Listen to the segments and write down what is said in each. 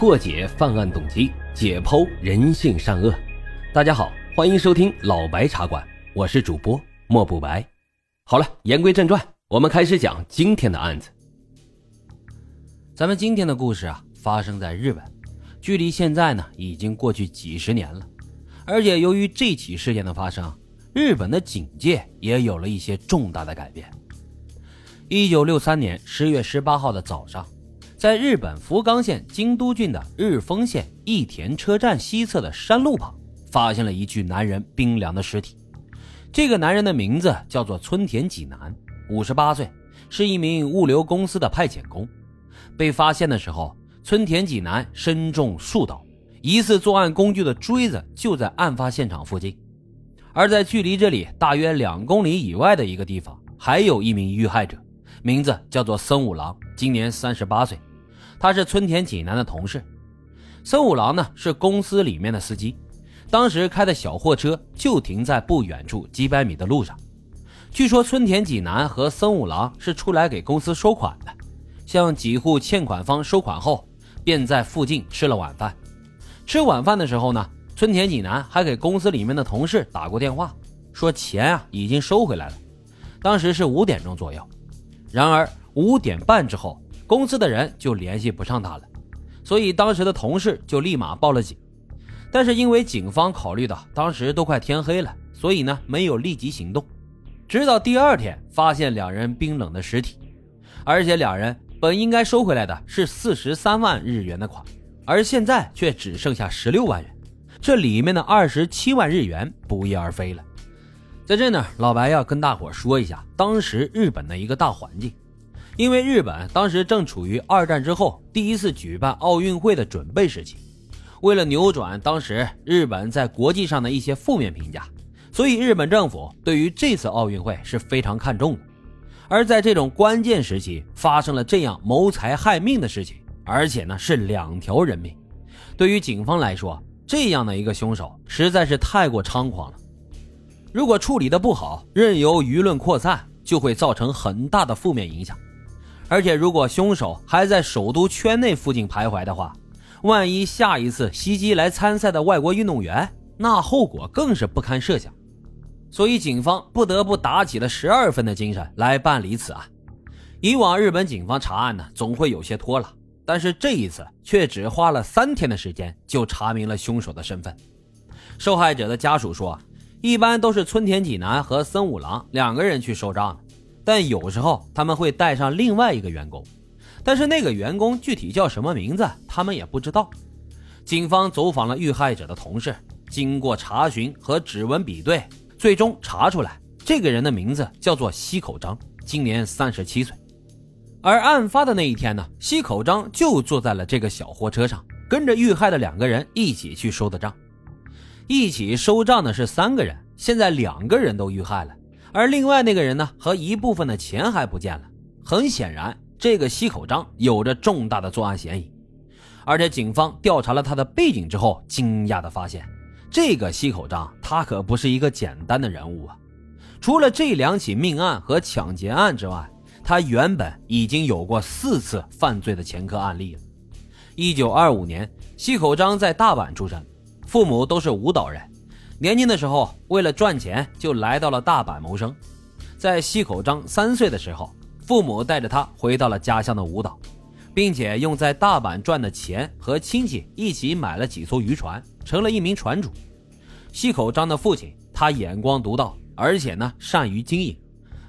破解犯案动机，解剖人性善恶。大家好，欢迎收听老白茶馆，我是主播莫不白。好了，言归正传，我们开始讲今天的案子。咱们今天的故事啊，发生在日本，距离现在呢已经过去几十年了。而且由于这起事件的发生，日本的警界也有了一些重大的改变。一九六三年十月十八号的早上，在日本福冈县京都郡的日丰县益田车站西侧的山路旁，发现了一具男人冰凉的尸体。这个男人的名字叫做村田济南，五十八岁，是一名物流公司的派遣工。被发现的时候，村田济南身中数刀，疑似作案工具的锥子就在案发现场附近。而在距离这里大约两公里以外的一个地方，还有一名遇害者。名字叫做森五郎，今年三十八岁，他是村田济南的同事。森五郎呢是公司里面的司机，当时开的小货车就停在不远处几百米的路上。据说村田济南和森五郎是出来给公司收款的，向几户欠款方收款后，便在附近吃了晚饭。吃晚饭的时候呢，村田济南还给公司里面的同事打过电话，说钱啊已经收回来了。当时是五点钟左右。然而五点半之后，公司的人就联系不上他了，所以当时的同事就立马报了警。但是因为警方考虑到当时都快天黑了，所以呢没有立即行动。直到第二天发现两人冰冷的尸体，而且两人本应该收回来的是四十三万日元的款，而现在却只剩下十六万元，这里面的二十七万日元不翼而飞了。在这呢，老白要跟大伙说一下当时日本的一个大环境，因为日本当时正处于二战之后第一次举办奥运会的准备时期，为了扭转当时日本在国际上的一些负面评价，所以日本政府对于这次奥运会是非常看重的。而在这种关键时期发生了这样谋财害命的事情，而且呢是两条人命，对于警方来说，这样的一个凶手实在是太过猖狂了。如果处理的不好，任由舆论扩散，就会造成很大的负面影响。而且，如果凶手还在首都圈内附近徘徊的话，万一下一次袭击来参赛的外国运动员，那后果更是不堪设想。所以，警方不得不打起了十二分的精神来办理此案。以往日本警方查案呢，总会有些拖拉，但是这一次却只花了三天的时间就查明了凶手的身份。受害者的家属说。一般都是村田济南和森五郎两个人去收账的，但有时候他们会带上另外一个员工，但是那个员工具体叫什么名字，他们也不知道。警方走访了遇害者的同事，经过查询和指纹比对，最终查出来这个人的名字叫做西口章，今年三十七岁。而案发的那一天呢，西口章就坐在了这个小货车上，跟着遇害的两个人一起去收的账。一起收账的是三个人，现在两个人都遇害了，而另外那个人呢，和一部分的钱还不见了。很显然，这个西口章有着重大的作案嫌疑。而且，警方调查了他的背景之后，惊讶的发现，这个西口章他可不是一个简单的人物啊！除了这两起命案和抢劫案之外，他原本已经有过四次犯罪的前科案例了。一九二五年，西口章在大阪出生。父母都是舞蹈人，年轻的时候为了赚钱就来到了大阪谋生。在西口章三岁的时候，父母带着他回到了家乡的舞蹈，并且用在大阪赚的钱和亲戚一起买了几艘渔船，成了一名船主。西口章的父亲他眼光独到，而且呢善于经营，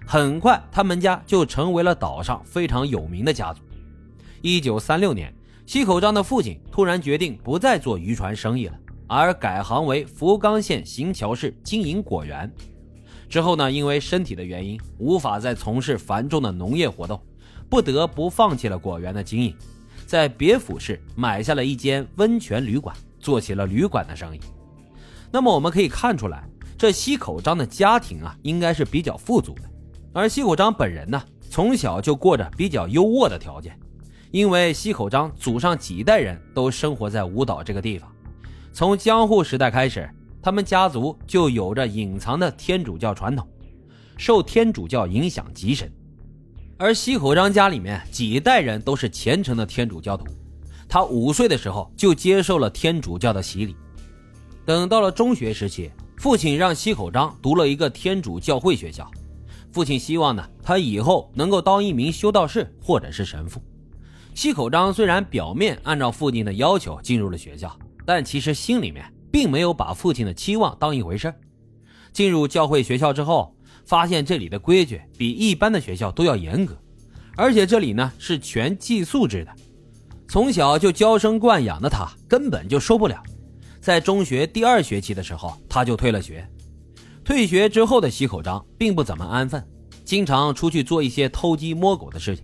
很快他们家就成为了岛上非常有名的家族。一九三六年，西口章的父亲突然决定不再做渔船生意了。而改行为福冈县行桥市经营果园，之后呢，因为身体的原因，无法再从事繁重的农业活动，不得不放弃了果园的经营，在别府市买下了一间温泉旅馆，做起了旅馆的生意。那么我们可以看出来，这西口章的家庭啊，应该是比较富足的，而西口章本人呢，从小就过着比较优渥的条件，因为西口章祖上几代人都生活在舞岛这个地方。从江户时代开始，他们家族就有着隐藏的天主教传统，受天主教影响极深。而西口章家里面几代人都是虔诚的天主教徒，他五岁的时候就接受了天主教的洗礼。等到了中学时期，父亲让西口章读了一个天主教会学校。父亲希望呢，他以后能够当一名修道士或者是神父。西口章虽然表面按照父亲的要求进入了学校，但其实心里面并没有把父亲的期望当一回事进入教会学校之后，发现这里的规矩比一般的学校都要严格，而且这里呢是全寄宿制的。从小就娇生惯养的他根本就受不了。在中学第二学期的时候，他就退了学。退学之后的西口章并不怎么安分，经常出去做一些偷鸡摸狗的事情。